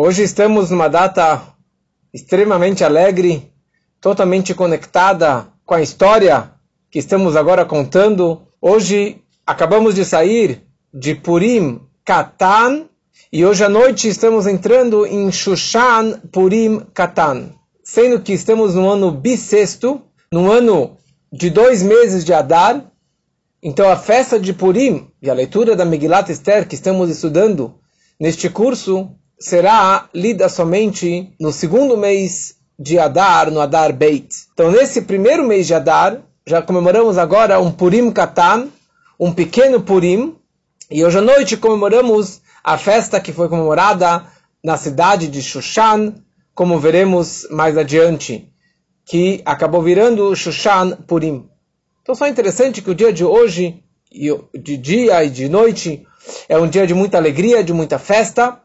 Hoje estamos numa data extremamente alegre, totalmente conectada com a história que estamos agora contando. Hoje acabamos de sair de Purim Katan e hoje à noite estamos entrando em Shushan Purim Katan, sendo que estamos no ano bissexto, no ano de dois meses de Adar. Então a festa de Purim e a leitura da Megillat Esther que estamos estudando neste curso será lida somente no segundo mês de Adar, no Adar Beit. Então, nesse primeiro mês de Adar, já comemoramos agora um Purim Katan, um pequeno Purim, e hoje à noite comemoramos a festa que foi comemorada na cidade de Shushan, como veremos mais adiante, que acabou virando Shushan Purim. Então, só interessante que o dia de hoje, de dia e de noite, é um dia de muita alegria, de muita festa,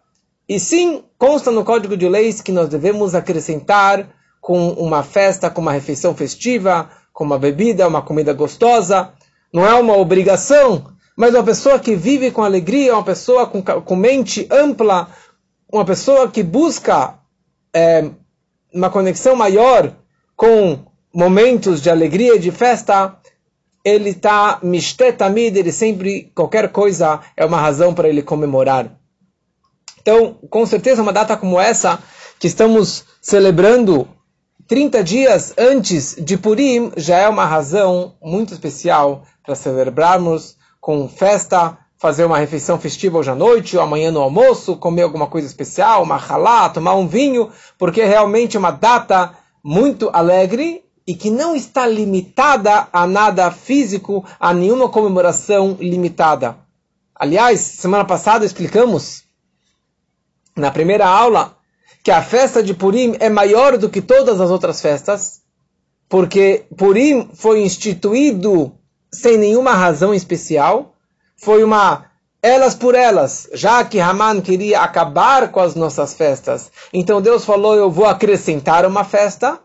e sim, consta no Código de Leis que nós devemos acrescentar com uma festa, com uma refeição festiva, com uma bebida, uma comida gostosa. Não é uma obrigação, mas uma pessoa que vive com alegria, uma pessoa com, com mente ampla, uma pessoa que busca é, uma conexão maior com momentos de alegria e de festa, ele está mishtetamido, ele sempre, qualquer coisa é uma razão para ele comemorar. Então, com certeza, uma data como essa, que estamos celebrando 30 dias antes de Purim, já é uma razão muito especial para celebrarmos com festa, fazer uma refeição festiva hoje à noite, ou amanhã no almoço, comer alguma coisa especial, uma halá, tomar um vinho, porque é realmente uma data muito alegre e que não está limitada a nada físico, a nenhuma comemoração limitada. Aliás, semana passada explicamos na primeira aula que a festa de Purim é maior do que todas as outras festas, porque Purim foi instituído sem nenhuma razão especial, foi uma elas por elas, já que Haman queria acabar com as nossas festas. Então Deus falou: Eu vou acrescentar uma festa.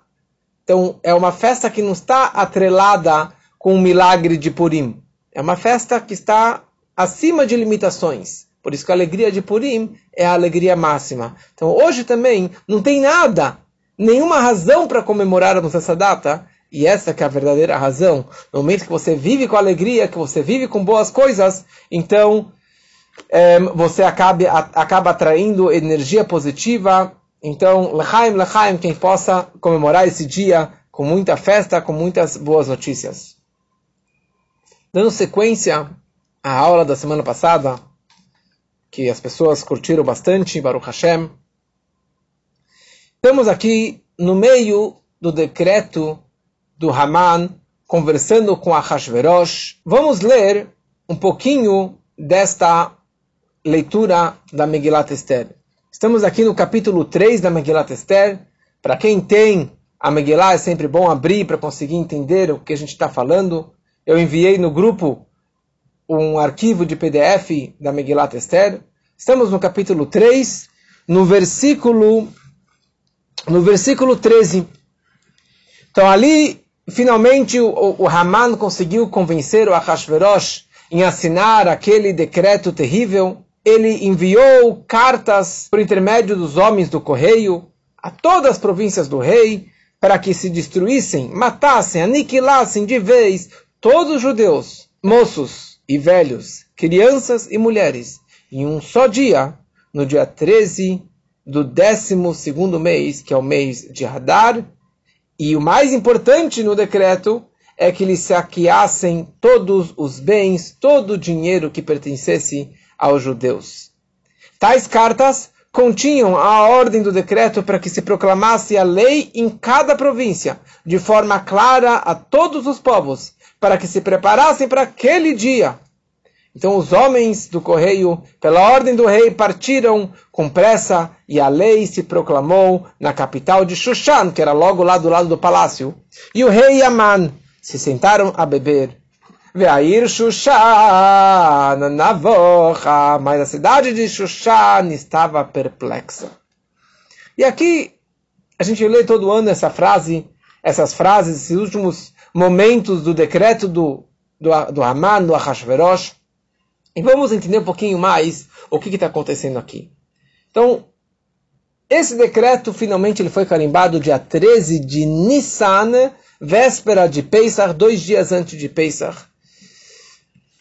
Então é uma festa que não está atrelada com o milagre de Purim. É uma festa que está acima de limitações. Por isso que a alegria de Purim é a alegria máxima. Então hoje também não tem nada, nenhuma razão para comemorarmos essa data. E essa que é a verdadeira razão. No momento que você vive com alegria, que você vive com boas coisas, então é, você acaba, acaba atraindo energia positiva. Então, lechaim, lechaim, quem possa comemorar esse dia com muita festa, com muitas boas notícias. Dando sequência à aula da semana passada, que as pessoas curtiram bastante, Baruch Hashem. Estamos aqui no meio do decreto do Haman, conversando com a Hashverosh. Vamos ler um pouquinho desta leitura da Megillat Esther. Estamos aqui no capítulo 3 da Megillat Esther. Para quem tem a Megillah, é sempre bom abrir para conseguir entender o que a gente está falando. Eu enviei no grupo um arquivo de PDF da Megillat Esther. Estamos no capítulo 3, no versículo no versículo 13. Então ali, finalmente, o, o Haman conseguiu convencer o Ahashverosh em assinar aquele decreto terrível. Ele enviou cartas por intermédio dos homens do correio a todas as províncias do rei para que se destruíssem, matassem, aniquilassem de vez todos os judeus, moços, e velhos, crianças e mulheres, em um só dia, no dia 13 do 12 mês, que é o mês de Hadar, e o mais importante no decreto é que eles saqueassem todos os bens, todo o dinheiro que pertencesse aos judeus. Tais cartas continham a ordem do decreto para que se proclamasse a lei em cada província, de forma clara a todos os povos, para que se preparassem para aquele dia. Então os homens do correio, pela ordem do rei, partiram com pressa e a lei se proclamou na capital de Shushan, que era logo lá do lado do palácio. E o rei e Aman se sentaram a beber. Veair Shushan navocha, mas a cidade de Shushan estava perplexa. E aqui a gente lê todo ano essa frase, essas frases, esses últimos momentos do decreto do, do, do Haman, do Ahashverosh. E vamos entender um pouquinho mais o que está acontecendo aqui. Então, Esse decreto finalmente ele foi carimbado dia 13 de Nissan, véspera de Pesach, dois dias antes de Pesach.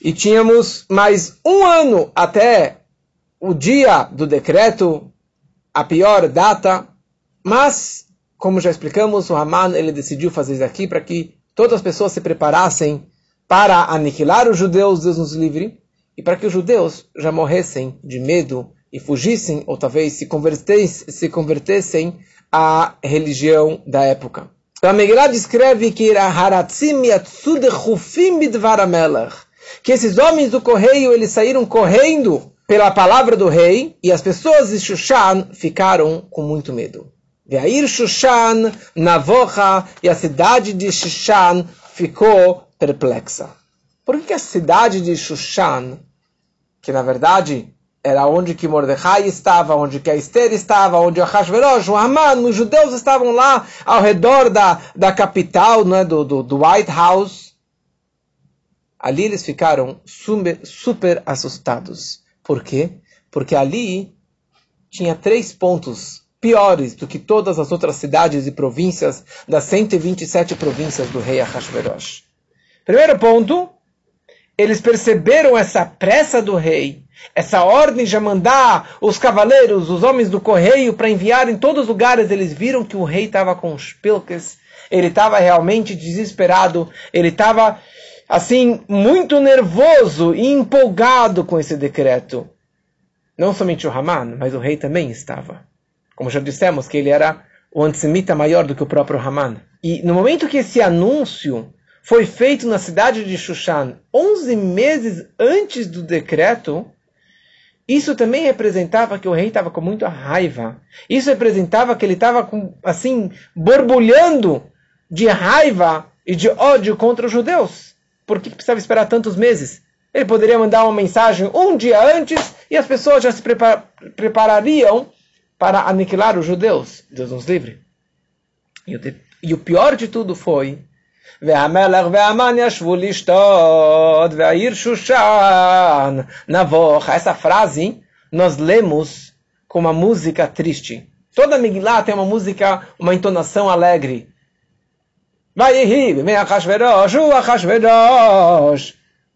E tínhamos mais um ano até o dia do decreto, a pior data, mas, como já explicamos, o Haman ele decidiu fazer isso aqui para que todas as pessoas se preparassem para aniquilar os judeus, Deus nos livre, e para que os judeus já morressem de medo e fugissem, ou talvez se convertessem, se convertessem à religião da época. Então a Megillah descreve que que esses homens do correio eles saíram correndo pela palavra do rei e as pessoas de Shushan ficaram com muito medo. Veair Shushan, Navocha e a cidade de Shushan ficou perplexa. Por que a cidade de Shushan, que na verdade era onde que Mordecai estava, onde que a Esther estava, onde o Hashverosh, o Haman, os judeus estavam lá ao redor da, da capital, né, do, do, do White House. Ali eles ficaram super, super assustados. Por quê? Porque ali tinha três pontos piores do que todas as outras cidades e províncias das 127 províncias do rei Ahasverosh. Primeiro ponto, eles perceberam essa pressa do rei, essa ordem de mandar os cavaleiros, os homens do correio, para enviar em todos os lugares. Eles viram que o rei estava com os pilques, ele estava realmente desesperado, ele estava assim, muito nervoso e empolgado com esse decreto. Não somente o Haman, mas o rei também estava. Como já dissemos, que ele era o antissemita maior do que o próprio Haman. E no momento que esse anúncio foi feito na cidade de Shushan, 11 meses antes do decreto, isso também representava que o rei estava com muita raiva. Isso representava que ele estava assim borbulhando de raiva e de ódio contra os judeus. Por que precisava esperar tantos meses? Ele poderia mandar uma mensagem um dia antes e as pessoas já se preparariam para aniquilar os judeus. Deus nos livre. E o, o pior de tudo foi essa frase nós lemos com uma música triste. Toda Megillah tem uma música, uma entonação alegre.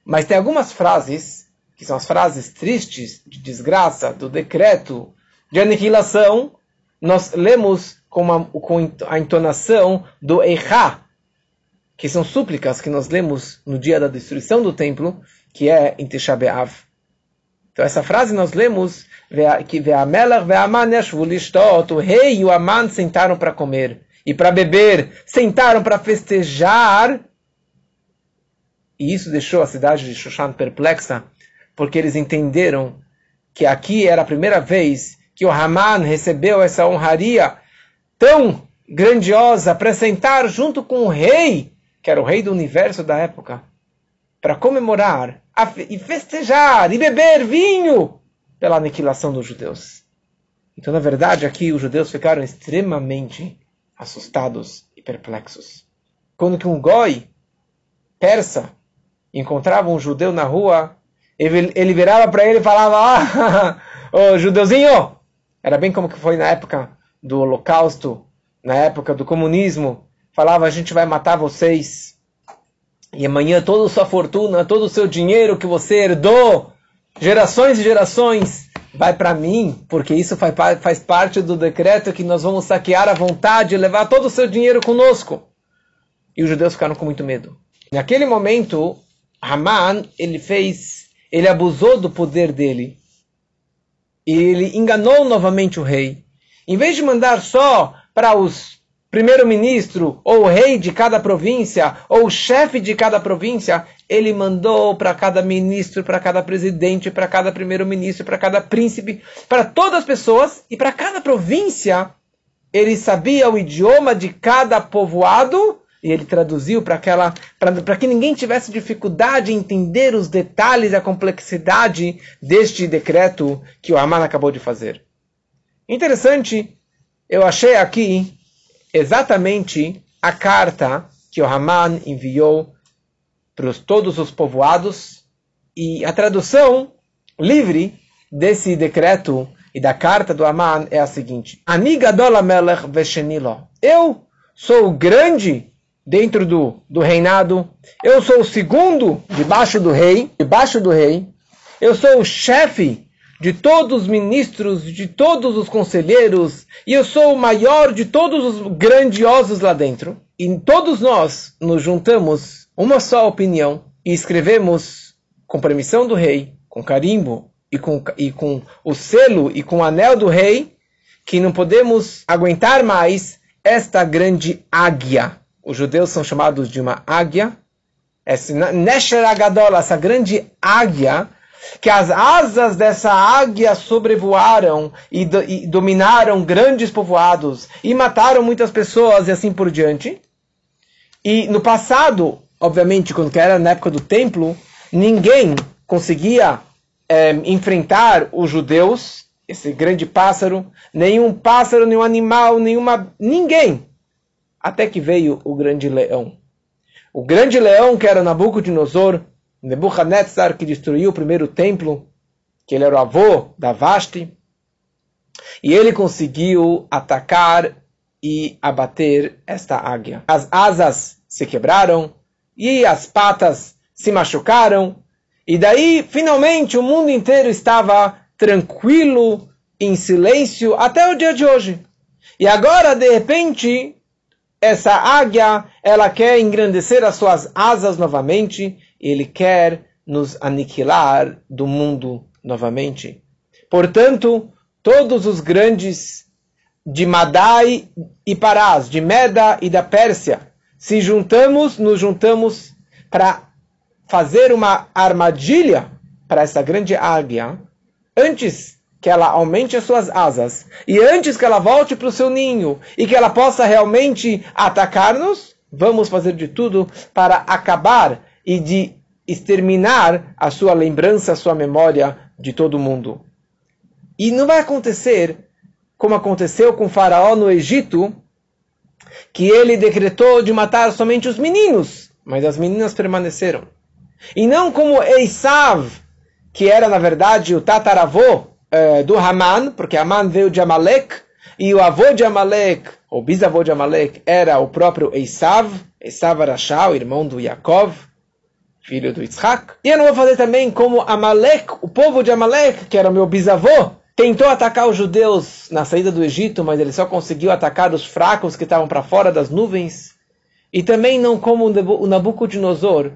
Mas tem algumas frases, que são as frases tristes, de desgraça, do decreto, de aniquilação, nós lemos com, uma, com a entonação do Eichá, que são súplicas que nós lemos no dia da destruição do templo, que é em Tisha B'Av. Então essa frase nós lemos que o rei e o Aman sentaram para comer e para beber, sentaram para festejar. E isso deixou a cidade de Shushan perplexa, porque eles entenderam que aqui era a primeira vez que o Haman recebeu essa honraria tão grandiosa para sentar junto com o rei, que era o rei do universo da época, para comemorar e festejar e beber vinho pela aniquilação dos judeus. Então, na verdade, aqui os judeus ficaram extremamente assustados e perplexos. Quando que um goi persa encontrava um judeu na rua, ele, ele virava para ele e falava: Ah, ô judeuzinho! Era bem como que foi na época do Holocausto, na época do comunismo. Falava: A gente vai matar vocês. E amanhã toda a sua fortuna, todo o seu dinheiro que você herdou, gerações e gerações, vai para mim, porque isso faz, parte do decreto que nós vamos saquear à vontade e levar todo o seu dinheiro conosco. E os judeus ficaram com muito medo. Naquele momento, Haman, ele fez, ele abusou do poder dele. E ele enganou novamente o rei. Em vez de mandar só para os primeiro-ministro, ou o rei de cada província, ou o chefe de cada província, ele mandou para cada ministro, para cada presidente, para cada primeiro-ministro, para cada príncipe, para todas as pessoas e para cada província. Ele sabia o idioma de cada povoado e ele traduziu para aquela para que ninguém tivesse dificuldade em entender os detalhes e a complexidade deste decreto que o Aman acabou de fazer. Interessante, eu achei aqui exatamente a carta que o Haman enviou para todos os povoados e a tradução livre desse decreto e da carta do Aman é a seguinte: Anigadola melech veshenilo. Eu sou o grande dentro do, do reinado. Eu sou o segundo debaixo do rei, debaixo do rei. Eu sou o chefe de todos os ministros, de todos os conselheiros, e eu sou o maior de todos os grandiosos lá dentro. E todos nós nos juntamos uma só opinião e escrevemos com permissão do rei, com carimbo e com, e com o selo e com o anel do rei, que não podemos aguentar mais esta grande águia. Os judeus são chamados de uma águia. Essa Nesher Agadola, essa grande águia, que as asas dessa águia sobrevoaram e, do, e dominaram grandes povoados e mataram muitas pessoas e assim por diante. E no passado, obviamente, quando era na época do templo, ninguém conseguia é, enfrentar os judeus, esse grande pássaro, nenhum pássaro, nenhum animal, nenhuma, ninguém, até que veio o grande leão. O grande leão que era Nabucodonosor, Nebuchadnezzar, que destruiu o primeiro templo, que ele era o avô da Vasti, e ele conseguiu atacar e abater esta águia. As asas se quebraram e as patas se machucaram e daí, finalmente, o mundo inteiro estava tranquilo, em silêncio, até o dia de hoje. E agora, de repente, essa águia, ela quer engrandecer as suas asas novamente, e ele quer nos aniquilar do mundo novamente. Portanto, todos os grandes de Madai e Parás, de Meda e da Pérsia, se juntamos, nos juntamos para fazer uma armadilha para essa grande águia antes que ela aumente as suas asas e antes que ela volte para o seu ninho e que ela possa realmente atacar-nos, vamos fazer de tudo para acabar e de exterminar a sua lembrança, a sua memória de todo mundo. E não vai acontecer como aconteceu com faraó no Egito, que ele decretou de matar somente os meninos, mas as meninas permaneceram. E não como Esav, que era na verdade o tataravô eh, do Haman, porque Haman veio de Amalek, e o avô de Amalek, o bisavô de Amalek, era o próprio Esav, Esav Arashá, o irmão do Yaakov, filho do Yitzhak. E eu não vou fazer também como Amalek, o povo de Amalek, que era o meu bisavô, tentou atacar os judeus na saída do Egito, mas ele só conseguiu atacar os fracos que estavam para fora das nuvens. E também não como o Nabucodonosor,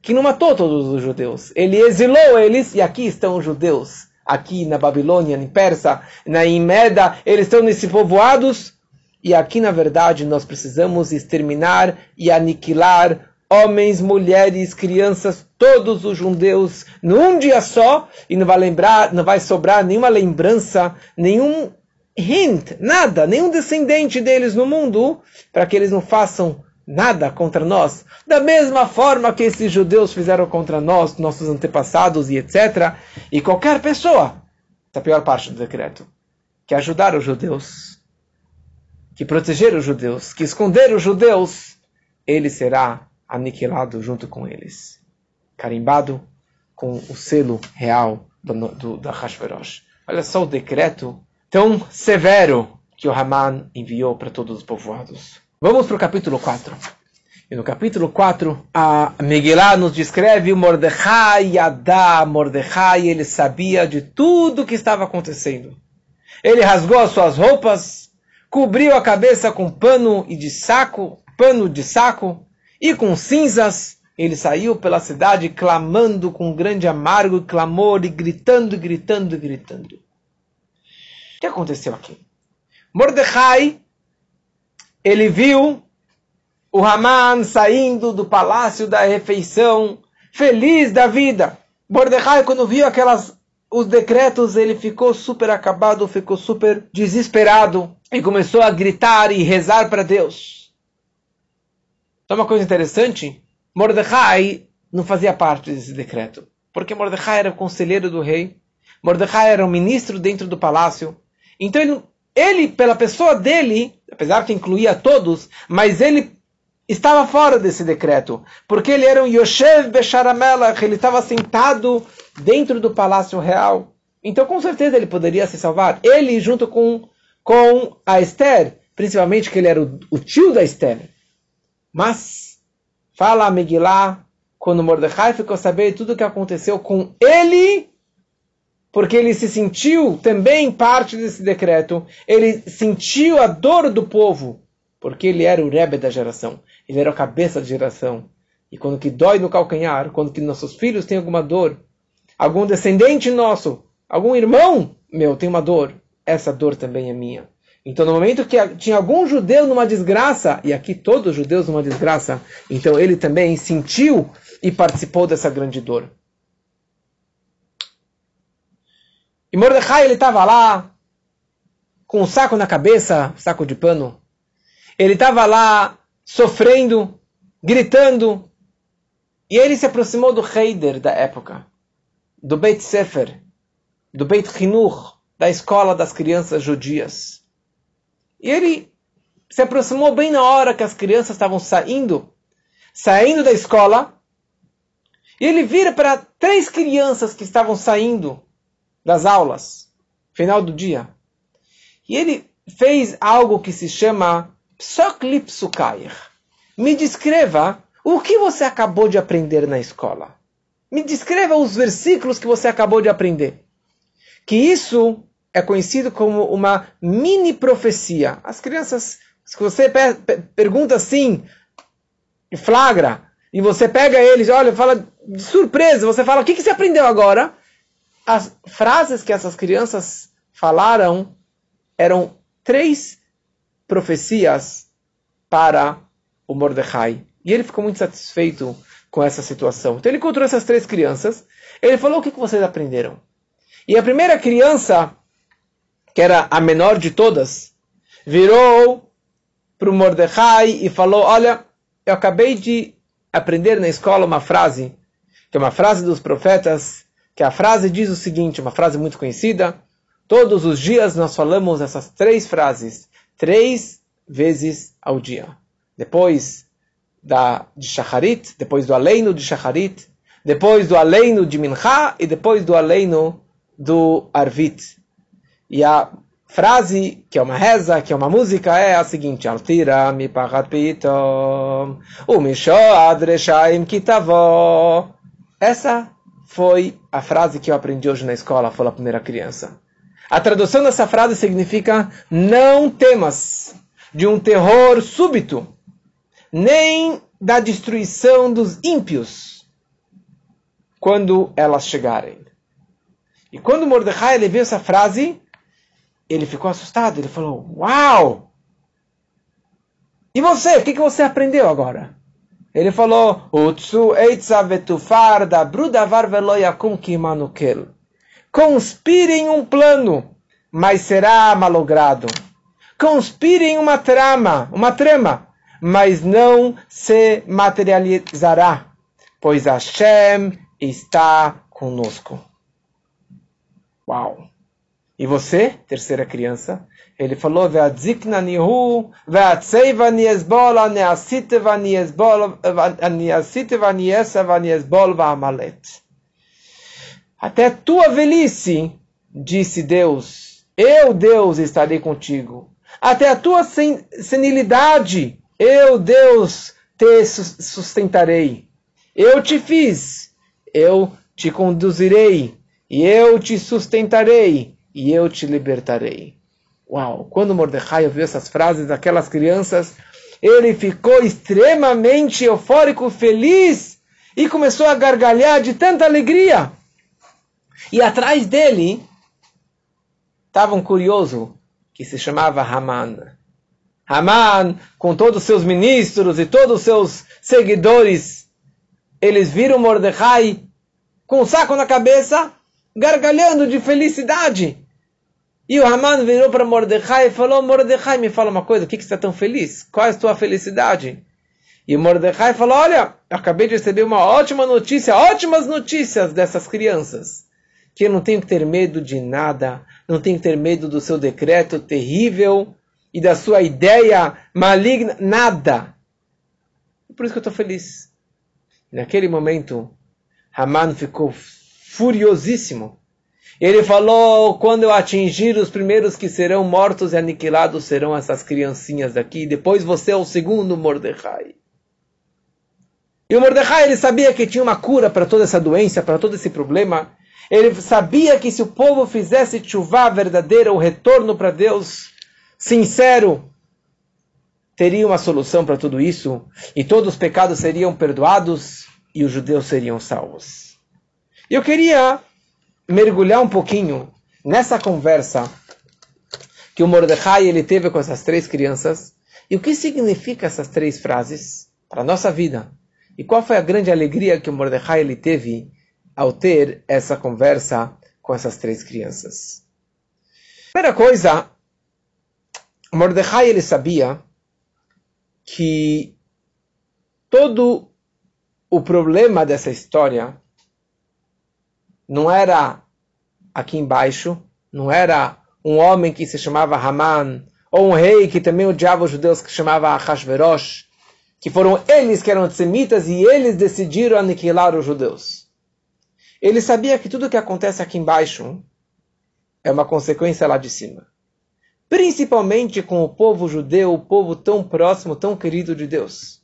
que não matou todos os judeus. Ele exilou eles e aqui estão os judeus. Aqui na Babilônia, em Persa, na Imeda, eles estão nesses povoados. E aqui, na verdade, nós precisamos exterminar e aniquilar homens, mulheres, crianças, todos os judeus num dia só e não vai lembrar, não vai sobrar nenhuma lembrança, nenhum hint, nada, nenhum descendente deles no mundo para que eles não façam nada contra nós, da mesma forma que esses judeus fizeram contra nós, nossos antepassados e etc. E qualquer pessoa, essa é a pior parte do decreto, que ajudar os judeus, que proteger os judeus, que esconder os judeus, ele será aniquilado junto com eles, carimbado com o selo real do, do, da Hashverosh. Olha só o decreto tão severo que o Haman enviou para todos os povoados. Vamos para o capítulo 4. E no capítulo 4, a Megillah nos descreve o Mordecai Yadá. Mordecai, ele sabia de tudo o que estava acontecendo. Ele rasgou as suas roupas, cobriu a cabeça com pano e de saco, pano de saco, e com cinzas. Ele saiu pela cidade clamando com grande amargo clamor e gritando, gritando, gritando. O que aconteceu aqui? Mordecai ele viu o Haman saindo do palácio da refeição, feliz da vida. Mordecai, quando viu aquelas os decretos, ele ficou super acabado, ficou super desesperado e começou a gritar e rezar para Deus. Só uma coisa interessante, Mordecai não fazia parte desse decreto, porque Mordecai era o conselheiro do rei, Mordecai era o ministro dentro do palácio, então ele ele, pela pessoa dele, apesar que incluía todos, mas ele estava fora desse decreto, porque ele era um Yoshev Besharamelach, ele estava sentado dentro do palácio real. Então, com certeza, ele poderia se salvar. Ele, junto com, com a Esther, principalmente que ele era o, o tio da Esther. Mas, fala a Megillah, quando Mordecai ficou sabendo tudo o que aconteceu com ele, porque ele se sentiu também parte desse decreto, ele sentiu a dor do povo, porque ele era o Rebbe da geração, ele era a cabeça da geração. E quando que dói no calcanhar, quando que nossos filhos têm alguma dor, algum descendente nosso, algum irmão meu tem uma dor, essa dor também é minha. Então, no momento que tinha algum judeu numa desgraça, e aqui todos os judeus numa desgraça, então ele também sentiu e participou dessa grande dor. E Mordecai, ele estava lá, com um saco na cabeça, saco de pano. Ele estava lá, sofrendo, gritando. E ele se aproximou do Heider da época, do Beit Sefer, do Beit Chinuch, da escola das crianças judias. E ele se aproximou bem na hora que as crianças estavam saindo, saindo da escola. E ele vira para três crianças que estavam saindo das aulas, final do dia. E ele fez algo que se chama Psoklipsukair. Me descreva o que você acabou de aprender na escola. Me descreva os versículos que você acabou de aprender. Que isso é conhecido como uma mini profecia. As crianças, se você pergunta assim, flagra, e você pega eles, olha, fala de surpresa, você fala, o que, que você aprendeu agora? As frases que essas crianças falaram eram três profecias para o Mordecai. E ele ficou muito satisfeito com essa situação. Então ele encontrou essas três crianças. Ele falou: O que, vocês aprenderam? E a primeira criança que era a menor de todas, virou para o Mordecai e falou: Olha, eu acabei de aprender na escola uma frase, que é uma frase dos profetas, que a frase diz o seguinte: uma frase muito conhecida. Todos os dias nós falamos essas três frases, três vezes ao dia. Depois da, de Shacharit, depois do Aleino de Shacharit, depois do Aleino de Mincha e depois do Aleino do Arvit. E a frase, que é uma reza, que é uma música, é a seguinte: Altira mi pachat pitom, umishoad reshaim kitavo. Essa foi a frase que eu aprendi hoje na escola, foi a primeira criança. A tradução dessa frase significa: Não temas de um terror súbito, nem da destruição dos ímpios, quando elas chegarem. E quando Mordecai ele viu essa frase, ele ficou assustado. Ele falou: Uau! E você? O que, que você aprendeu agora? Ele falou: Utsu eitza vetufar da brudavar veloyakum kimanukel. Conspire em um plano, mas será malogrado. Conspire em uma trama, uma trama, mas não se materializará, pois Hashem está conosco. Uau! E você, terceira criança, ele falou: "Ve'adzikna nihu, ve'atzeiva niesbol, aneasite vaniesbol, aneasite vaniesa vaniesbol va'amalet." Até tua velhice, disse Deus, eu, Deus, estarei contigo. Até a tua sen senilidade, eu, Deus, te sustentarei. Eu te fiz, eu te conduzirei, e eu te sustentarei e eu te libertarei. Uau! Quando Mordecai ouviu essas frases daquelas crianças, ele ficou extremamente eufórico, feliz e começou a gargalhar de tanta alegria. E atrás dele estava um curioso que se chamava Haman. Haman, com todos os seus ministros e todos os seus seguidores, eles viram Mordecai com um saco na cabeça, gargalhando de felicidade. E o Haman virou para Mordecai e falou: Mordecai, me fala uma coisa, o que, que você está tão feliz? Qual é a tua felicidade? E Mordecai falou: Olha, acabei de receber uma ótima notícia, ótimas notícias dessas crianças. Que eu não tenho que ter medo de nada, não tenho que ter medo do seu decreto terrível e da sua ideia maligna, nada. Por isso que eu estou feliz. Naquele momento, Haman ficou furiosíssimo Ele falou: quando eu atingir os primeiros que serão mortos e aniquilados serão essas criancinhas daqui. Depois você é o segundo Mordecai. E o Mordecai ele sabia que tinha uma cura para toda essa doença, para todo esse problema. Ele sabia que se o povo fizesse chuva verdadeira, o retorno para Deus sincero, teria uma solução para tudo isso e todos os pecados seriam perdoados e os judeus seriam salvos. Eu queria mergulhar um pouquinho nessa conversa que o Mordecai ele teve com essas três crianças e o que significa essas três frases para a nossa vida e qual foi a grande alegria que o Mordecai ele teve ao ter essa conversa com essas três crianças. Primeira coisa, Mordecai ele sabia que todo o problema dessa história não era aqui embaixo, não era um homem que se chamava Haman, ou um rei que também odiava os judeus que se chamava Ahasverosh, que foram eles que eram antissemitas e eles decidiram aniquilar os judeus. Ele sabia que tudo que acontece aqui embaixo é uma consequência lá de cima. Principalmente com o povo judeu, o povo tão próximo, tão querido de Deus.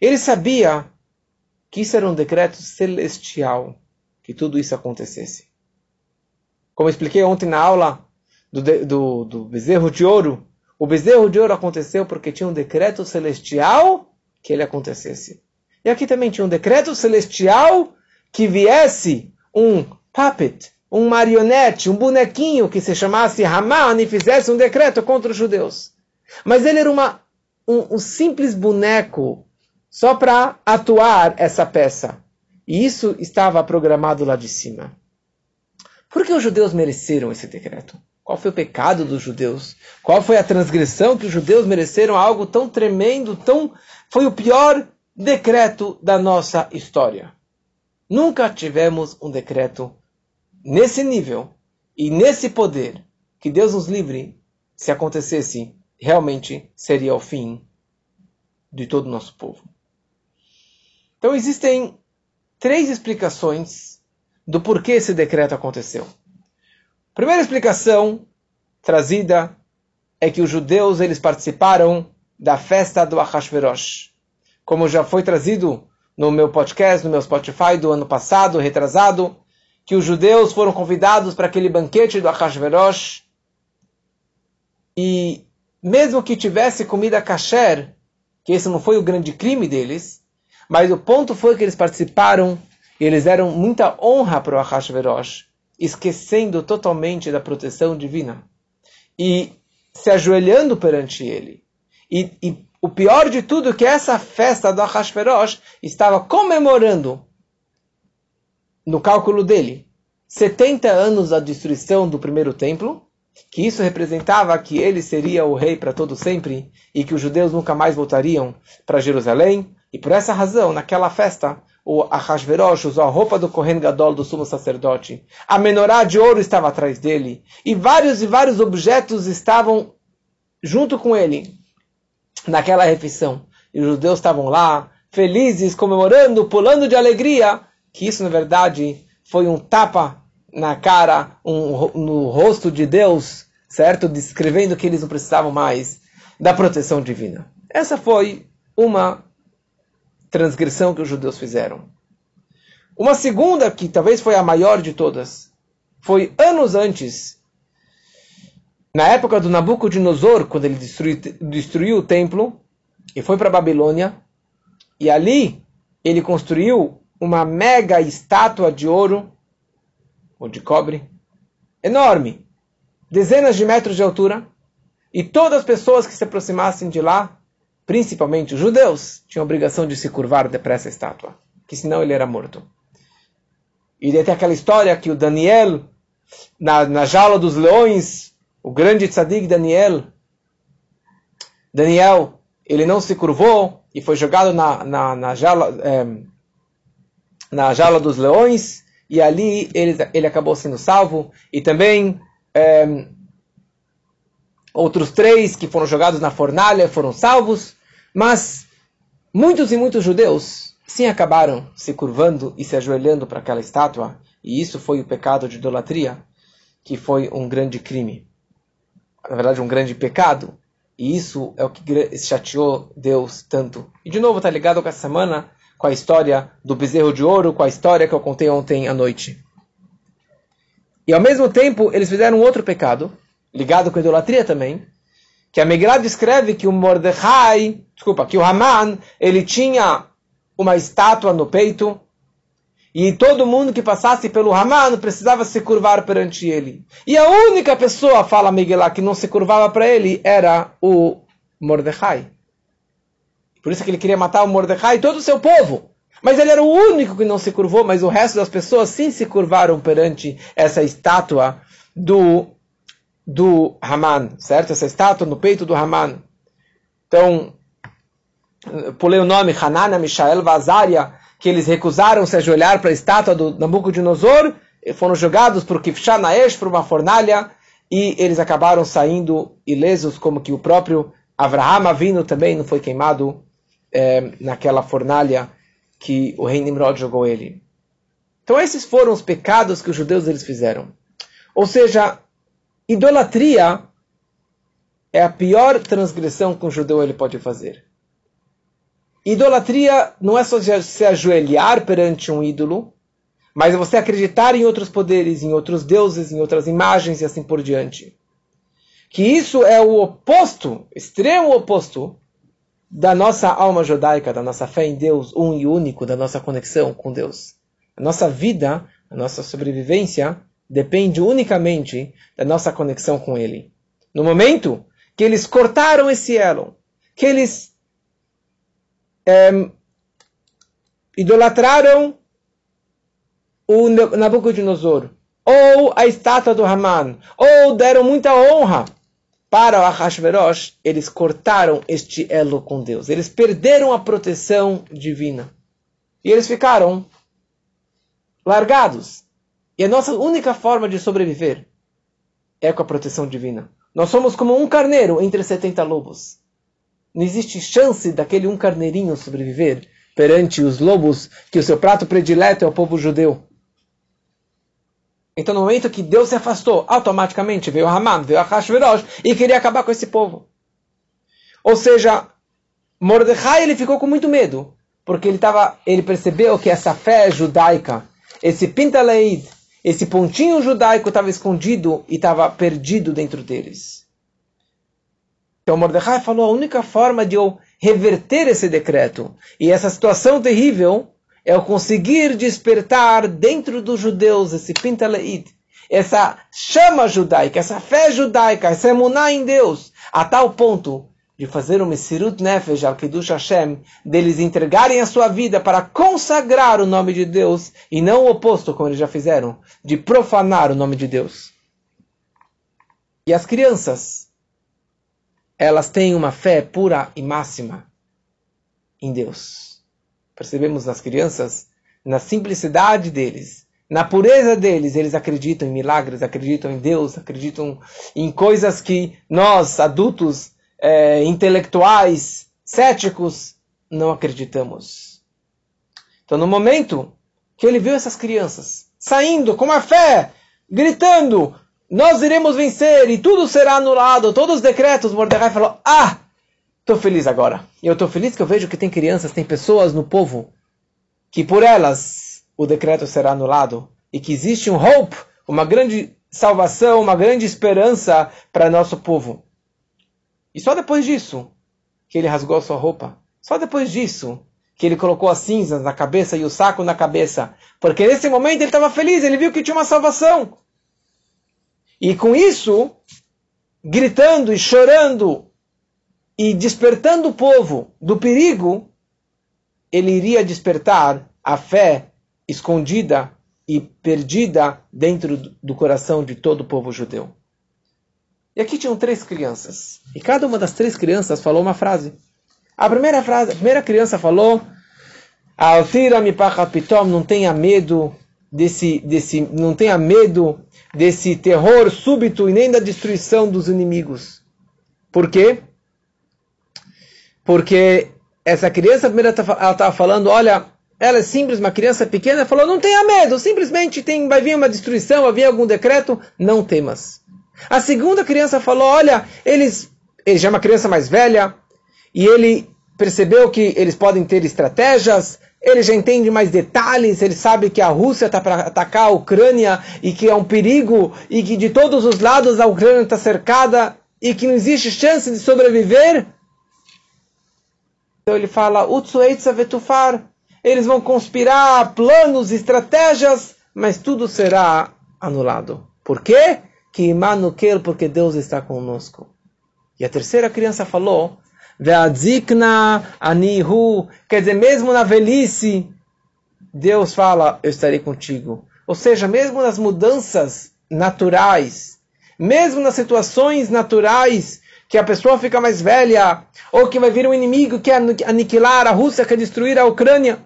Ele sabia que isso era um decreto celestial que tudo isso acontecesse. Como expliquei ontem na aula do, do, do bezerro de ouro, o bezerro de ouro aconteceu porque tinha um decreto celestial que ele acontecesse. E aqui também tinha um decreto celestial que viesse um puppet, um marionete, um bonequinho que se chamasse Haman e fizesse um decreto contra os judeus. Mas ele era uma, um, um simples boneco só para atuar essa peça. E isso estava programado lá de cima. Por que os judeus mereceram esse decreto? Qual foi o pecado dos judeus? Qual foi a transgressão que os judeus mereceram algo tão tremendo, tão foi o pior decreto da nossa história. Nunca tivemos um decreto nesse nível e nesse poder que Deus nos livre se acontecesse, realmente seria o fim de todo o nosso povo. Então existem três explicações do porquê esse decreto aconteceu. A primeira explicação trazida é que os judeus eles participaram da festa do Ahashverosh. Como já foi trazido no meu podcast, no meu Spotify do ano passado, retrasado, que os judeus foram convidados para aquele banquete do Ahashverosh e mesmo que tivesse comida kasher, que esse não foi o grande crime deles, mas o ponto foi que eles participaram e eles deram muita honra para o Ahashverosh, esquecendo totalmente da proteção divina e se ajoelhando perante ele. E, e o pior de tudo é que essa festa do Ahashverosh estava comemorando, no cálculo dele, 70 anos da destruição do primeiro templo, que isso representava que ele seria o rei para todo sempre e que os judeus nunca mais voltariam para Jerusalém. E por essa razão, naquela festa, o Ahasverosh usou a roupa do Kohen Gadol, do sumo sacerdote. A menorá de ouro estava atrás dele. E vários e vários objetos estavam junto com ele naquela refeição. E os judeus estavam lá, felizes, comemorando, pulando de alegria, que isso, na verdade, foi um tapa na cara, um, no rosto de Deus, certo? Descrevendo que eles não precisavam mais da proteção divina. Essa foi uma transgressão que os judeus fizeram. Uma segunda, que talvez foi a maior de todas, foi anos antes, na época do Nabucodonosor, quando ele destruiu, destruiu o templo e foi para a Babilônia, e ali ele construiu uma mega estátua de ouro, ou de cobre, enorme, dezenas de metros de altura, e todas as pessoas que se aproximassem de lá principalmente os judeus, tinham a obrigação de se curvar depressa a estátua, que senão ele era morto. E tem aquela história que o Daniel, na, na jaula dos leões, o grande tzadik Daniel, Daniel, ele não se curvou e foi jogado na, na, na jaula, é, na jaula dos leões, e ali ele, ele acabou sendo salvo, e também é, outros três que foram jogados na fornalha foram salvos, mas muitos e muitos judeus sim acabaram se curvando e se ajoelhando para aquela estátua, E isso foi o pecado de idolatria, que foi um grande crime. Na verdade, um grande pecado. E isso é o que chateou Deus tanto. E de novo, está ligado com essa semana, com a história do bezerro de ouro, com a história que eu contei ontem à noite. E ao mesmo tempo, eles fizeram outro pecado, ligado com idolatria também, que a Megillah descreve que o Mordecai, desculpa, que o Haman, ele tinha uma estátua no peito, e todo mundo que passasse pelo Haman precisava se curvar perante ele. E a única pessoa, fala Megillah, que não se curvava para ele era o Mordecai. Por isso que ele queria matar o Mordecai e todo o seu povo. Mas ele era o único que não se curvou, mas o resto das pessoas sim se curvaram perante essa estátua do, do Haman, certo? Essa estátua no peito do Haman. Então, pulei o nome, Hanana, Mishael, Vazaria, que eles recusaram se ajoelhar para a estátua do Nabucodonosor, foram jogados por Kifshanaesh, por uma fornalha, e eles acabaram saindo ilesos, como que o próprio Avraham vindo também não foi queimado é, naquela fornalha que o rei Nimrod jogou ele. Então esses foram os pecados que os judeus eles fizeram. Ou seja, idolatria é a pior transgressão que um judeu ele pode fazer. Idolatria não é só se ajoelhar perante um ídolo, mas é você acreditar em outros poderes, em outros deuses, em outras imagens e assim por diante. Que isso é o oposto, extremo oposto da nossa alma judaica, da nossa fé em Deus, um e único, da nossa conexão com Deus. A nossa vida, a nossa sobrevivência depende unicamente da nossa conexão com Ele. No momento que eles cortaram esse elo, que eles é, idolatraram o Nabucodonosor, ou a estátua do Haman, ou deram muita honra para o Ahashverosh, eles cortaram este elo com Deus. Eles perderam a proteção divina. E eles ficaram largados. E a nossa única forma de sobreviver é com a proteção divina. Nós somos como um carneiro entre 70 lobos. Não existe chance daquele um carneirinho sobreviver perante os lobos, que o seu prato predileto é o povo judeu. Então, no momento que Deus se afastou, automaticamente veio Haman, veio Ahashverosh e queria acabar com esse povo. Ou seja, Mordecai ele ficou com muito medo, porque ele, tava, ele percebeu que essa fé judaica, esse pintaleid, esse pontinho judaico estava escondido e estava perdido dentro deles. Então Mordecai falou: a única forma de eu reverter esse decreto e essa situação terrível é o conseguir despertar dentro dos judeus esse pintaleid, essa chama judaica, essa fé judaica, essa emuná em Deus, a tal ponto de fazer um Mesirut Nefesh al Kiddush Hashem, deles entregarem a sua vida para consagrar o nome de Deus e não o oposto, como eles já fizeram, de profanar o nome de Deus. E as crianças, elas têm uma fé pura e máxima em Deus percebemos nas crianças, na simplicidade deles, na pureza deles, eles acreditam em milagres, acreditam em Deus, acreditam em coisas que nós, adultos, é, intelectuais, céticos, não acreditamos. Então, no momento que ele viu essas crianças saindo com a fé, gritando, nós iremos vencer e tudo será anulado, todos os decretos, Mordecai falou, ah, Estou feliz agora. E eu estou feliz que eu vejo que tem crianças, tem pessoas no povo que por elas o decreto será anulado e que existe um hope, uma grande salvação, uma grande esperança para nosso povo. E só depois disso que ele rasgou sua roupa. Só depois disso que ele colocou as cinzas na cabeça e o saco na cabeça. Porque nesse momento ele estava feliz, ele viu que tinha uma salvação. E com isso, gritando e chorando e despertando o povo do perigo, ele iria despertar a fé escondida e perdida dentro do coração de todo o povo judeu. E aqui tinham três crianças. E cada uma das três crianças falou uma frase. A primeira frase, a primeira criança falou: Altira mi pitom, não tenha medo desse, desse, não tenha medo desse terror súbito e nem da destruição dos inimigos. Por quê? Porque essa criança primeiro ela estava falando, olha, ela é simples, uma criança pequena, falou: não tenha medo, simplesmente tem, vai vir uma destruição, vai vir algum decreto, não temas. A segunda criança falou: olha, eles, ele já é uma criança mais velha, e ele percebeu que eles podem ter estratégias, ele já entende mais detalhes, ele sabe que a Rússia está para atacar a Ucrânia e que é um perigo e que de todos os lados a Ucrânia está cercada e que não existe chance de sobreviver. Então ele fala, vetufar, eles vão conspirar planos, estratégias, mas tudo será anulado. Por quê? Que Immanuel, porque Deus está conosco. E a terceira criança falou, Ve'adzikna anihu. Quer dizer, mesmo na velhice, Deus fala, eu estarei contigo. Ou seja, mesmo nas mudanças naturais, mesmo nas situações naturais, que a pessoa fica mais velha, ou que vai vir um inimigo que quer aniquilar a Rússia, quer destruir a Ucrânia,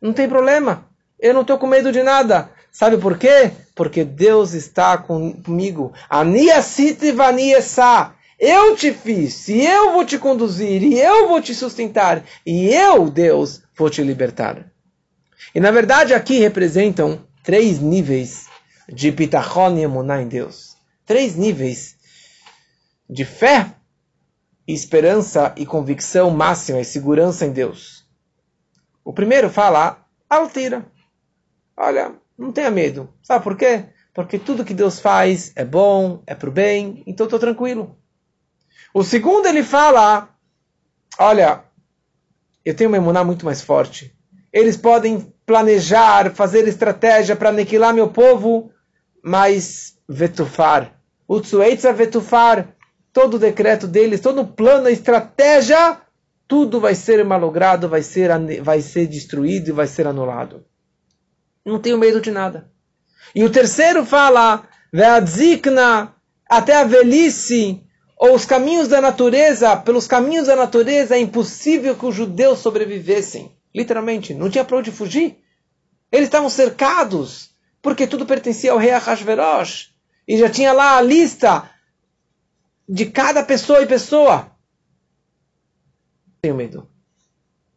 não tem problema. Eu não estou com medo de nada. Sabe por quê? Porque Deus está comigo. Aniasiti vaniesa. Eu te fiz, e eu vou te conduzir, e eu vou te sustentar, e eu, Deus, vou te libertar. E na verdade aqui representam três níveis de pitachon e emuná em Deus. Três níveis de fé, esperança e convicção máxima e segurança em Deus. O primeiro fala, altira. Olha, não tenha medo. Sabe por quê? Porque tudo que Deus faz é bom, é para o bem, então estou tranquilo. O segundo ele fala, olha, eu tenho uma emuná muito mais forte. Eles podem planejar, fazer estratégia para aniquilar meu povo, mas vetufar. Utsueitza vetufar. Todo o decreto deles, todo o plano, a estratégia, tudo vai ser malogrado, vai ser, vai ser destruído e vai ser anulado. Não tenho medo de nada. E o terceiro fala, até a velhice, ou os caminhos da natureza, pelos caminhos da natureza é impossível que os judeus sobrevivessem. Literalmente, não tinha para onde fugir. Eles estavam cercados, porque tudo pertencia ao rei Ahasverosh. E já tinha lá a lista de cada pessoa e pessoa. Tenho medo.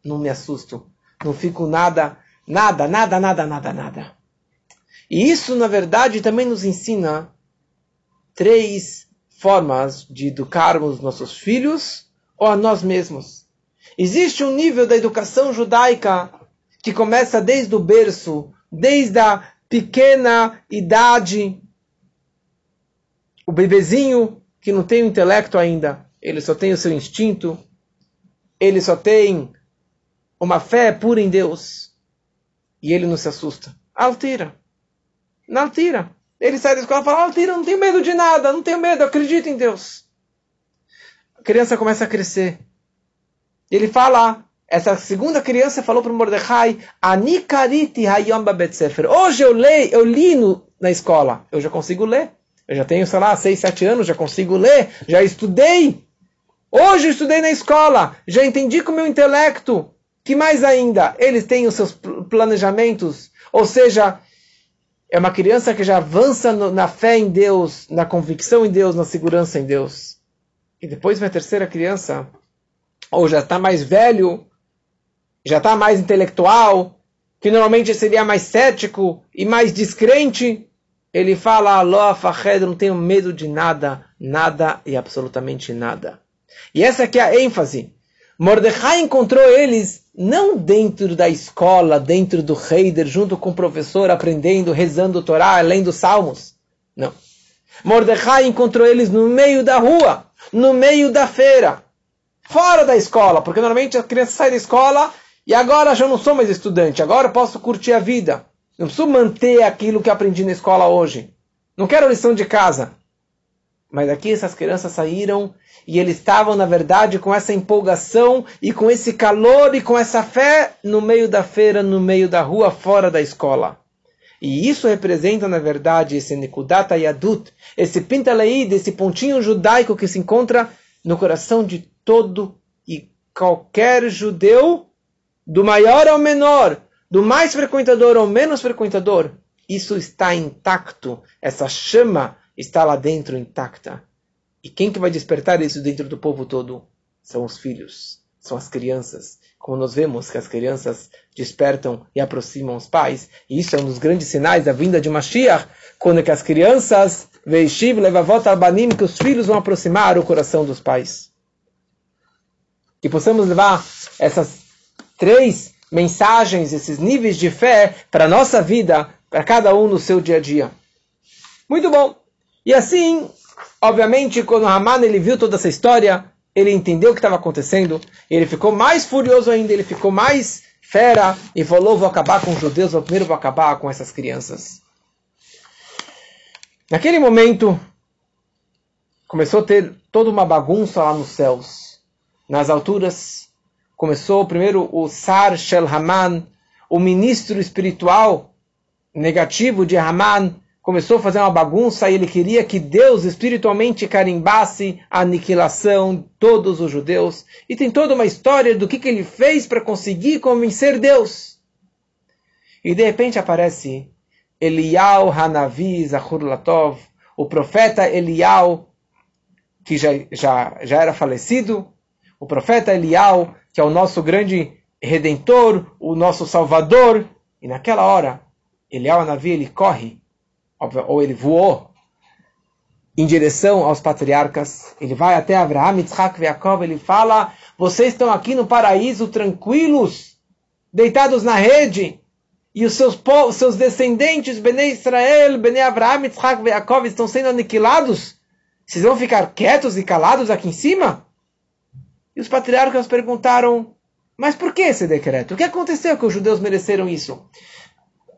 Não me assusto. Não fico nada, nada, nada, nada, nada, nada. E isso, na verdade, também nos ensina três formas de educarmos nossos filhos ou a nós mesmos. Existe um nível da educação judaica que começa desde o berço, desde a pequena idade. O bebezinho que não tem o intelecto ainda, ele só tem o seu instinto, ele só tem uma fé pura em Deus e ele não se assusta. Altira. Não altira. Ele sai da escola e fala, ah, Tira, não tenho medo de nada, não tenho medo, acredito em Deus. A criança começa a crescer. Ele fala, essa segunda criança falou para o Mordecai, Anikariti hayom betsefer. Hoje eu leio, eu li no, na escola, eu já consigo ler. Eu já tenho, sei lá, 6, 7 anos, já consigo ler, já estudei. Hoje eu estudei na escola, já entendi com o meu intelecto. Que mais ainda? Eles têm os seus planejamentos, ou seja, é uma criança que já avança no, na fé em Deus, na convicção em Deus, na segurança em Deus. E depois vem a terceira criança, ou já está mais velho, já está mais intelectual, que normalmente seria mais cético e mais descrente. Ele fala, Aló, Fahed, não tenho medo de nada, nada e absolutamente nada. E essa aqui é a ênfase. Mordecai encontrou eles não dentro da escola, dentro do Heider, junto com o professor, aprendendo, rezando o Torá, lendo salmos. Não. Mordecai encontrou eles no meio da rua, no meio da feira, fora da escola, porque normalmente a criança sai da escola e agora já não sou mais estudante, agora posso curtir a vida. Não preciso manter aquilo que aprendi na escola hoje. Não quero lição de casa. Mas aqui essas crianças saíram e eles estavam, na verdade, com essa empolgação e com esse calor e com essa fé no meio da feira, no meio da rua, fora da escola. E isso representa, na verdade, esse Nekudat Yadut, esse Pintaleid, esse pontinho judaico que se encontra no coração de todo e qualquer judeu, do maior ao menor, do mais frequentador ao menos frequentador. Isso está intacto, essa chama está lá dentro intacta. E quem que vai despertar isso dentro do povo todo? São os filhos. são as crianças. Como nós vemos que as crianças despertam e aproximam os pais, e isso é um dos grandes sinais da vinda de Mashiach, quando que as crianças, Veishiv, Levavot Albanim, que os filhos vão aproximar o coração dos pais. Que possamos levar essas três mensagens, esses níveis de fé para a nossa vida, para cada um no seu dia a dia. Muito bom. E assim, obviamente, quando Haman ele viu toda essa história, ele entendeu o que estava acontecendo, ele ficou mais furioso ainda, ele ficou mais fera e falou: Vou acabar com os judeus, vou primeiro vou acabar com essas crianças. Naquele momento, começou a ter toda uma bagunça lá nos céus, nas alturas. Começou primeiro o Sar Shel Haman, o ministro espiritual negativo de Haman, começou a fazer uma bagunça e ele queria que Deus espiritualmente carimbasse a aniquilação de todos os judeus. E tem toda uma história do que, que ele fez para conseguir convencer Deus. E de repente aparece Elial Hanavi Zahur Latov, o profeta Elial, que já, já, já era falecido, o profeta Elial, que é o nosso grande redentor, o nosso salvador. E naquela hora, Elial Hanavi, ele corre ou ele voou em direção aos patriarcas. Ele vai até Abraham, Yitzhak Yaakov, ele fala, vocês estão aqui no paraíso tranquilos, deitados na rede, e os seus, os seus descendentes, Bnei Israel, Bnei Abraham, Yitzhak Yaakov, estão sendo aniquilados? Vocês vão ficar quietos e calados aqui em cima? E os patriarcas perguntaram, mas por que esse decreto? O que aconteceu que os judeus mereceram isso?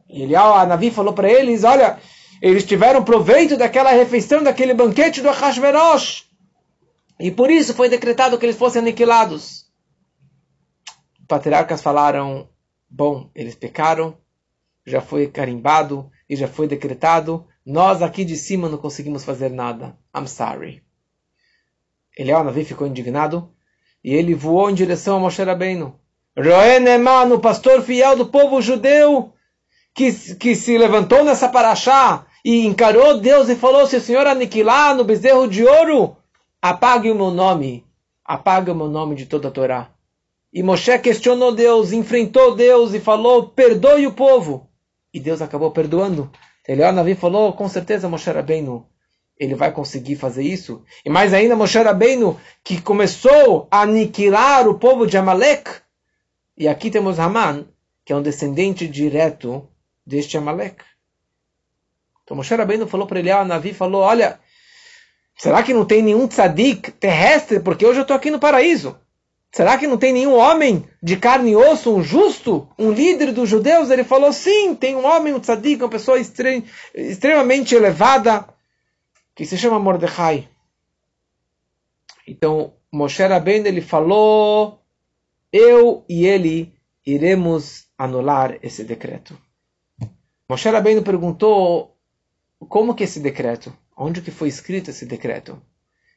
E Elial, a Navi falou para eles, olha, eles tiveram proveito daquela refeição, daquele banquete do Ahasverosh. E por isso foi decretado que eles fossem aniquilados. Os patriarcas falaram: bom, eles pecaram, já foi carimbado e já foi decretado. Nós aqui de cima não conseguimos fazer nada. I'm sorry. Eliel Navi ficou indignado e ele voou em direção a Moshe Rabbeinu. Roen Eman, o pastor fiel do povo judeu, que, que se levantou nessa paraxá e encarou Deus e falou: Se o Senhor aniquilar no bezerro de ouro, apague o meu nome, apague o meu nome de toda a Torá. E Moshe questionou Deus, enfrentou Deus e falou: Perdoe o povo. E Deus acabou perdoando. Eliel Navi falou: Com certeza Moshe Rabbeinu, ele vai conseguir fazer isso. E mais ainda, Moshe Rabbeinu, que começou a aniquilar o povo de Amalek. E aqui temos Haman, que é um descendente direto deste Amalek. Então Moshe Rabbeinu falou para ele, ah, Navi falou, olha, será que não tem nenhum tzadik terrestre? Porque hoje eu estou aqui no paraíso. Será que não tem nenhum homem de carne e osso, um justo, um líder dos judeus? Ele falou, sim, tem um homem, um tzadik, uma pessoa extre extremamente elevada, que se chama Mordecai. Então, Moshe Rabbeinu, ele falou, eu e ele iremos anular esse decreto. Moshe Rabbeinu perguntou como que esse decreto? Onde que foi escrito esse decreto?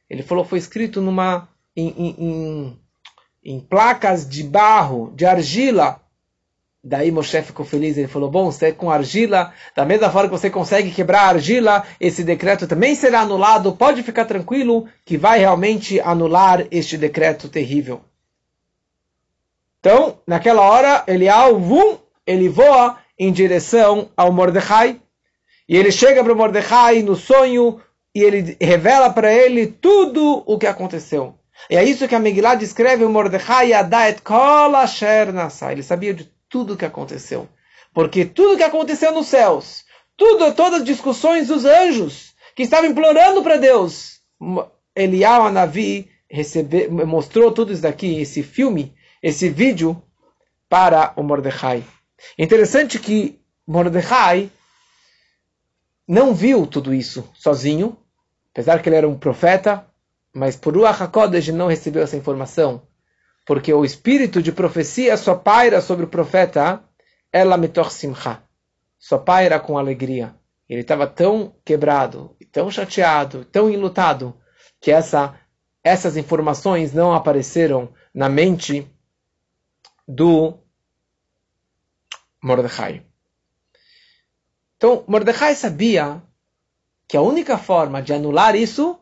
Ele falou foi escrito numa em, em, em, em placas de barro, de argila. Daí Moshe ficou feliz, ele falou, bom, você é com argila, da mesma forma que você consegue quebrar a argila, esse decreto também será anulado, pode ficar tranquilo que vai realmente anular este decreto terrível. Então, naquela hora, ele, vum, ele voa em direção ao Mordecai, e ele chega para Mordecai no sonho e ele revela para ele tudo o que aconteceu. E é isso que a Megillah descreve o Mordecai Adaet Kol Asher Nasa. Ele sabia de tudo o que aconteceu. Porque tudo o que aconteceu nos céus, tudo, todas as discussões dos anjos que estavam implorando para Deus, Eliyahu Navi recebe, mostrou tudo isso daqui, esse filme, esse vídeo para o Mordecai. Interessante que Mordecai não viu tudo isso sozinho, apesar que ele era um profeta, mas por Ruach HaKodesh não recebeu essa informação, porque o espírito de profecia só paira sobre o profeta, ela mitor simcha, só paira com alegria. Ele estava tão quebrado, tão chateado, tão enlutado, que essa, essas informações não apareceram na mente do Mordecai. Então, Mordecai sabia que a única forma de anular isso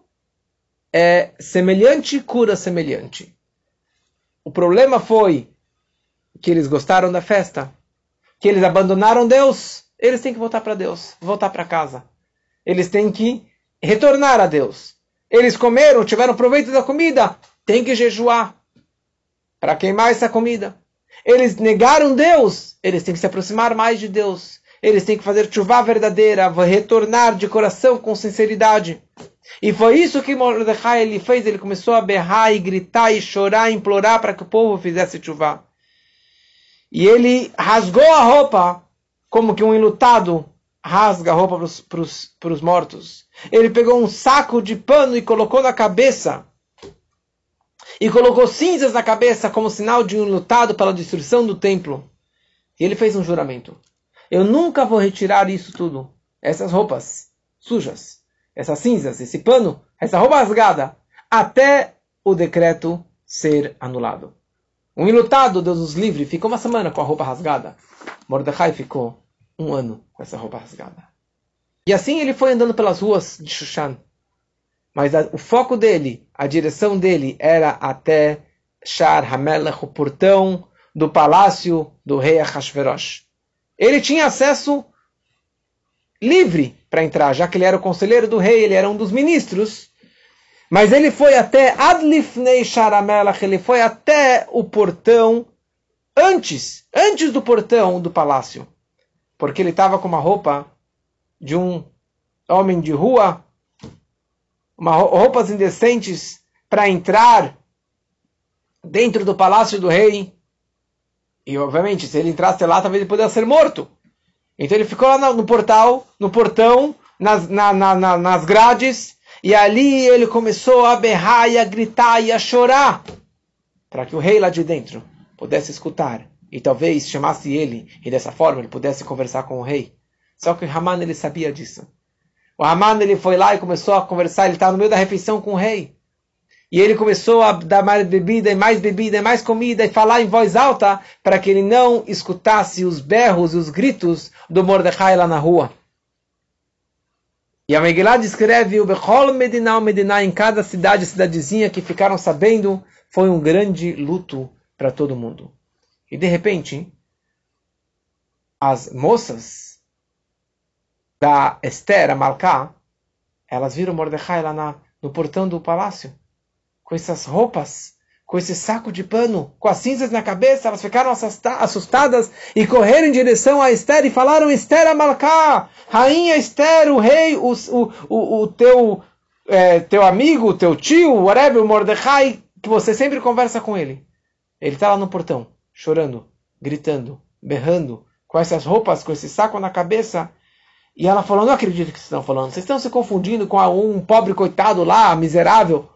é semelhante cura semelhante. o problema foi que eles gostaram da festa, que eles abandonaram Deus, eles têm que voltar para Deus, voltar para casa. Eles têm que retornar a Deus. Eles comeram, tiveram proveito da comida, tem que jejuar para queimar essa comida. Eles negaram Deus, eles têm que se aproximar mais de Deus. Eles têm que fazer chuva verdadeira, retornar de coração com sinceridade. E foi isso que Mordecai ele fez. Ele começou a berrar e gritar e chorar, e implorar para que o povo fizesse chuva. E ele rasgou a roupa, como que um enlutado rasga a roupa para os mortos. Ele pegou um saco de pano e colocou na cabeça. E colocou cinzas na cabeça como sinal de um lutado pela destruição do templo. E ele fez um juramento. Eu nunca vou retirar isso tudo. Essas roupas sujas, essas cinzas, esse pano, essa roupa rasgada, até o decreto ser anulado. Um ilutado, Deus os livre, ficou uma semana com a roupa rasgada. Mordecai ficou um ano com essa roupa rasgada. E assim ele foi andando pelas ruas de Shushan. Mas a, o foco dele, a direção dele, era até Shar Hamelech, o portão do palácio do rei Ahashverosh. Ele tinha acesso livre para entrar, já que ele era o conselheiro do rei, ele era um dos ministros. Mas ele foi até Adlifnei Sharamelach, ele foi até o portão antes, antes do portão do palácio. Porque ele estava com uma roupa de um homem de rua, uma, roupas indecentes para entrar dentro do palácio do rei. E obviamente, se ele entrasse lá, talvez ele pudesse ser morto. Então ele ficou lá no portal, no portão, nas, na, na, nas grades, e ali ele começou a berrar e a gritar e a chorar, para que o rei lá de dentro pudesse escutar e talvez chamasse ele e dessa forma ele pudesse conversar com o rei. Só que o Haman ele sabia disso. O Haman ele foi lá e começou a conversar, ele estava no meio da refeição com o rei. E ele começou a dar mais bebida, e mais bebida, e mais comida, e falar em voz alta, para que ele não escutasse os berros e os gritos do Mordecai lá na rua. E a Megillah descreve o Bechol Medina, o Medina, em cada cidade, cidadezinha que ficaram sabendo, foi um grande luto para todo mundo. E de repente, as moças da Esther, a Malká, elas viram Mordecai lá na, no portão do palácio com essas roupas, com esse saco de pano, com as cinzas na cabeça, elas ficaram assustadas e correram em direção a Esther e falaram: Esther Amalcá, rainha Esther, o rei, o, o, o, o teu, é, teu amigo, teu tio, whatever, o Mordecai, que você sempre conversa com ele. Ele está lá no portão, chorando, gritando, berrando, com essas roupas, com esse saco na cabeça. E ela falou: Não acredito que vocês estão falando. Vocês estão se confundindo com um pobre coitado lá, miserável.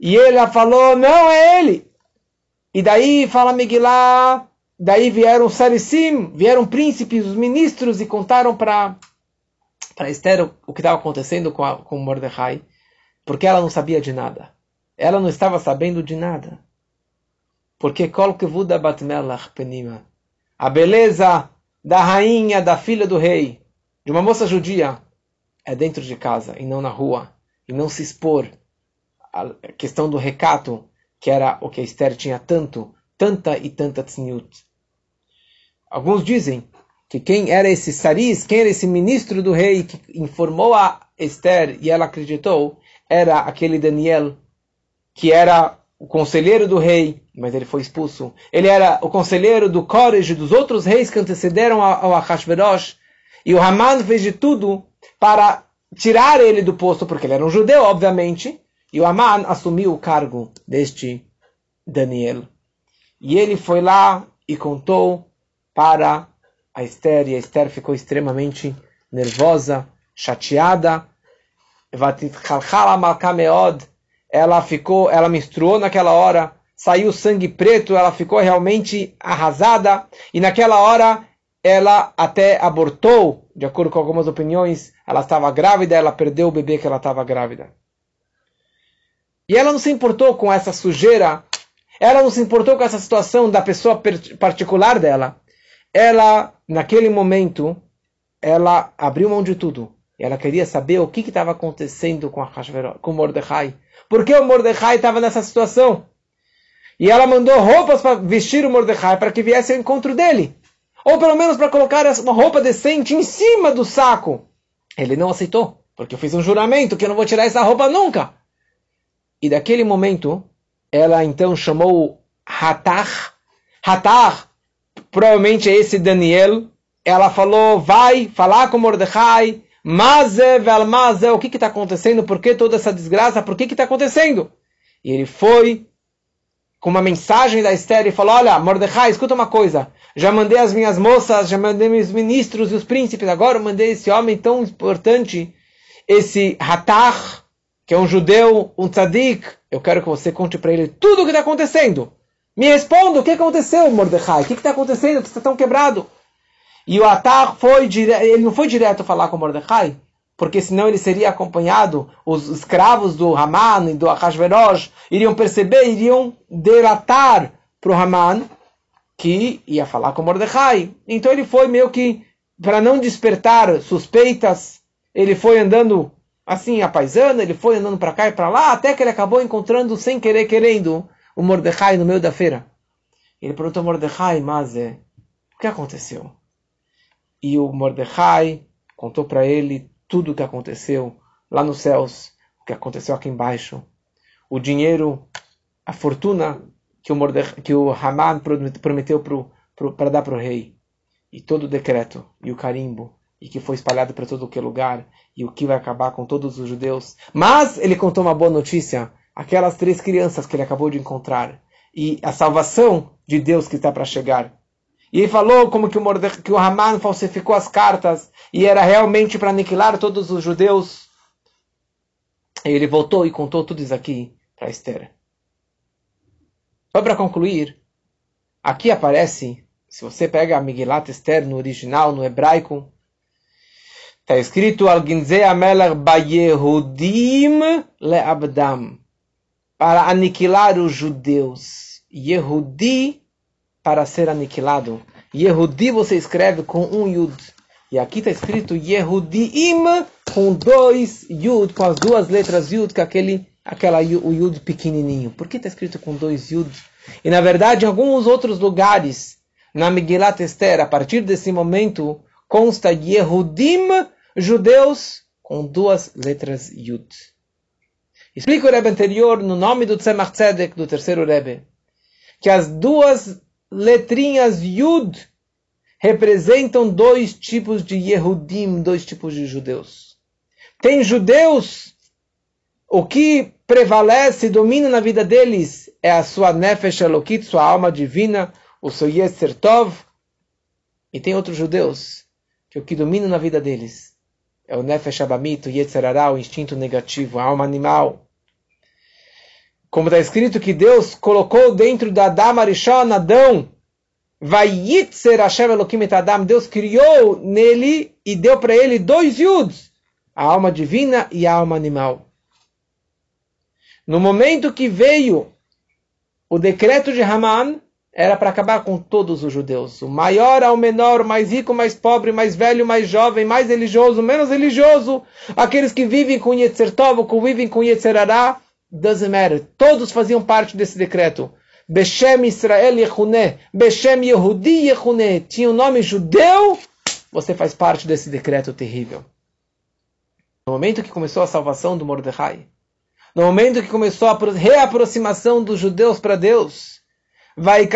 E ele falou, não é ele. E daí fala Megillah, daí vieram os Saricim, vieram príncipes, os ministros e contaram para Esther o que estava acontecendo com, a, com Mordecai, porque ela não sabia de nada. Ela não estava sabendo de nada. Porque. A beleza da rainha, da filha do rei, de uma moça judia, é dentro de casa e não na rua. E não se expor a questão do recato, que era o que Esther tinha tanto, tanta e tanta tzniut. Alguns dizem que quem era esse Saris, quem era esse ministro do rei que informou a Esther e ela acreditou, era aquele Daniel, que era o conselheiro do rei, mas ele foi expulso. Ele era o conselheiro do Korej, dos outros reis que antecederam ao Ahashverosh. E o Haman fez de tudo para tirar ele do posto, porque ele era um judeu, obviamente, e o Aman assumiu o cargo deste Daniel. E ele foi lá e contou para a Esther, e a Esther ficou extremamente nervosa, chateada. Ela ficou, ela menstruou naquela hora, saiu sangue preto, ela ficou realmente arrasada, e naquela hora ela até abortou, de acordo com algumas opiniões, ela estava grávida, ela perdeu o bebê que ela estava grávida. E ela não se importou com essa sujeira, ela não se importou com essa situação da pessoa particular dela. Ela, naquele momento, ela abriu mão de tudo. Ela queria saber o que estava acontecendo com, a com Mordecai. Por que o Mordecai estava nessa situação? E ela mandou roupas para vestir o Mordecai para que viesse ao encontro dele. Ou pelo menos para colocar uma roupa decente em cima do saco. Ele não aceitou, porque eu fiz um juramento que eu não vou tirar essa roupa nunca. E daquele momento, ela então chamou Hatar. Hatar, provavelmente é esse Daniel. Ela falou, vai falar com Mordecai. Maze Velmaze, o que está acontecendo? Por que toda essa desgraça? Por que está acontecendo? E ele foi com uma mensagem da Esther e falou: Olha, Mordecai, escuta uma coisa. Já mandei as minhas moças, já mandei meus ministros e os príncipes, agora eu mandei esse homem tão importante, esse Hatar, que é um judeu, um tzadik. Eu quero que você conte para ele tudo o que está acontecendo. Me responda o que aconteceu, Mordecai. O que está acontecendo? Você está tão quebrado. E o Atar foi ele não foi direto falar com Mordecai, porque senão ele seria acompanhado, os escravos do Haman e do Ahasverosh iriam perceber, iriam delatar para o Haman que ia falar com Mordecai. Então ele foi meio que, para não despertar suspeitas, ele foi andando assim, a paisana, ele foi andando para cá e para lá, até que ele acabou encontrando, sem querer, querendo, o Mordecai no meio da feira. Ele perguntou a Mordecai, mas é, o que aconteceu? E o Mordecai contou para ele tudo o que aconteceu lá nos céus, o que aconteceu aqui embaixo. O dinheiro, a fortuna que o, Mordecai, que o Haman prometeu para dar para o rei. E todo o decreto, e o carimbo, e que foi espalhado para todo que lugar, e o que vai acabar com todos os judeus. Mas ele contou uma boa notícia, aquelas três crianças que ele acabou de encontrar, e a salvação de Deus que está para chegar. E ele falou como que o, Mordecai, que o Haman falsificou as cartas e era realmente para aniquilar todos os judeus. E ele voltou e contou tudo isso aqui para Esther. Só para concluir, aqui aparece, se você pega a Migilat Esther no original, no hebraico, está escrito para aniquilar os judeus. Yehudi para ser aniquilado. Yehudi você escreve com um Yud. E aqui está escrito Yehudim com dois Yud, com as duas letras Yud, que aquele, aquela, o Yud pequenininho. Por que está escrito com dois Yud? E na verdade, em alguns outros lugares, na Megillat Esther, a partir desse momento, consta Yehudim, judeus, com duas letras Yud. Explica o Rebbe anterior, no nome do Tzemach Tzedek, do terceiro Rebbe, que as duas letrinhas Yud representam dois tipos de Yehudim, dois tipos de judeus. Tem judeus, o que prevalece e domina na vida deles é a sua Nefesh Elokit, sua alma divina, o seu Yetzer Tov. E tem outros judeus, que o que domina na vida deles é o Nefesh Abamit, o Yetzer Hará, o instinto negativo, a alma animal. Como está escrito que Deus colocou dentro da Adam Arishon, Adão, Vayitzer Hashem Elohim et Adam, Deus criou nele e deu para ele dois yuds, a alma divina e a alma animal. No momento que veio o decreto de Haman, era para acabar com todos os judeus. O maior ao menor, o mais rico, mais pobre, mais velho, mais jovem, mais religioso, menos religioso. Aqueles que vivem com Yetzer Tov, que vivem com Yetzer Hará, doesn't matter. Todos faziam parte desse decreto. Beshem Israel Yehune, Beshem Yehudi Yehune. Tinha o nome judeu, você faz parte desse decreto terrível. No momento que começou a salvação do Mordecai, no momento que começou a reaproximação dos judeus para Deus, vai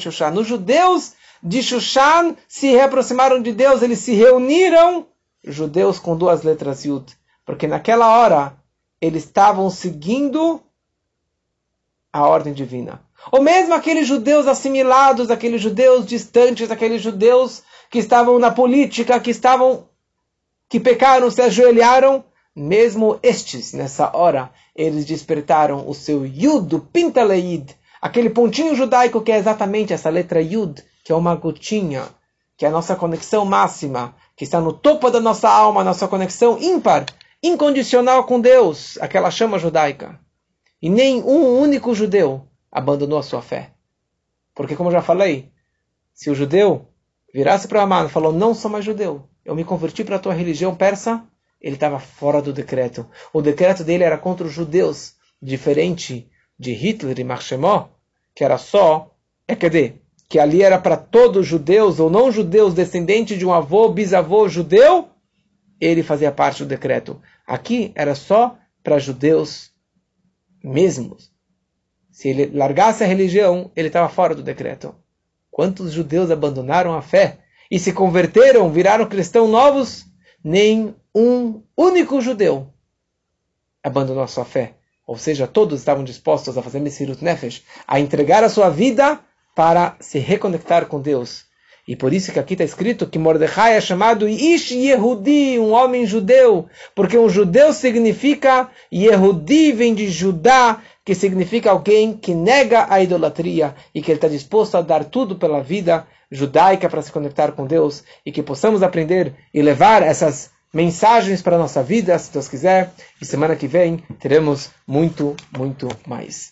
a. Os judeus de Shushan se reaproximaram de Deus, eles se reuniram, judeus com duas letras Yud porque naquela hora eles estavam seguindo a ordem divina. Ou mesmo aqueles judeus assimilados, aqueles judeus distantes, aqueles judeus que estavam na política, que estavam que pecaram, se ajoelharam, mesmo estes nessa hora, eles despertaram o seu Yud, o Pintaleid, aquele pontinho judaico que é exatamente essa letra Yud, que é uma gotinha, que é a nossa conexão máxima, que está no topo da nossa alma, nossa conexão ímpar, incondicional com Deus, aquela chama judaica. E nem um único judeu abandonou a sua fé. Porque, como já falei, se o judeu virasse para Amman e falou: Não sou mais judeu, eu me converti para a tua religião persa, ele estava fora do decreto. O decreto dele era contra os judeus, diferente de Hitler e Marchemó, que era só, é dizer, que ali era para todos judeus ou não judeus, descendente de um avô, bisavô judeu, ele fazia parte do decreto. Aqui era só para judeus mesmos. Se ele largasse a religião, ele estava fora do decreto. Quantos judeus abandonaram a fé e se converteram, viraram cristãos novos? Nem um único judeu abandonou a sua fé. Ou seja, todos estavam dispostos a fazer Messirut Nefesh, a entregar a sua vida para se reconectar com Deus. E por isso que aqui está escrito que Mordecai é chamado Ish Yehudi, um homem judeu, porque um judeu significa Yehudi vem de Judá, que significa alguém que nega a idolatria e que ele está disposto a dar tudo pela vida judaica para se conectar com Deus e que possamos aprender e levar essas mensagens para a nossa vida, se Deus quiser. E semana que vem teremos muito, muito mais.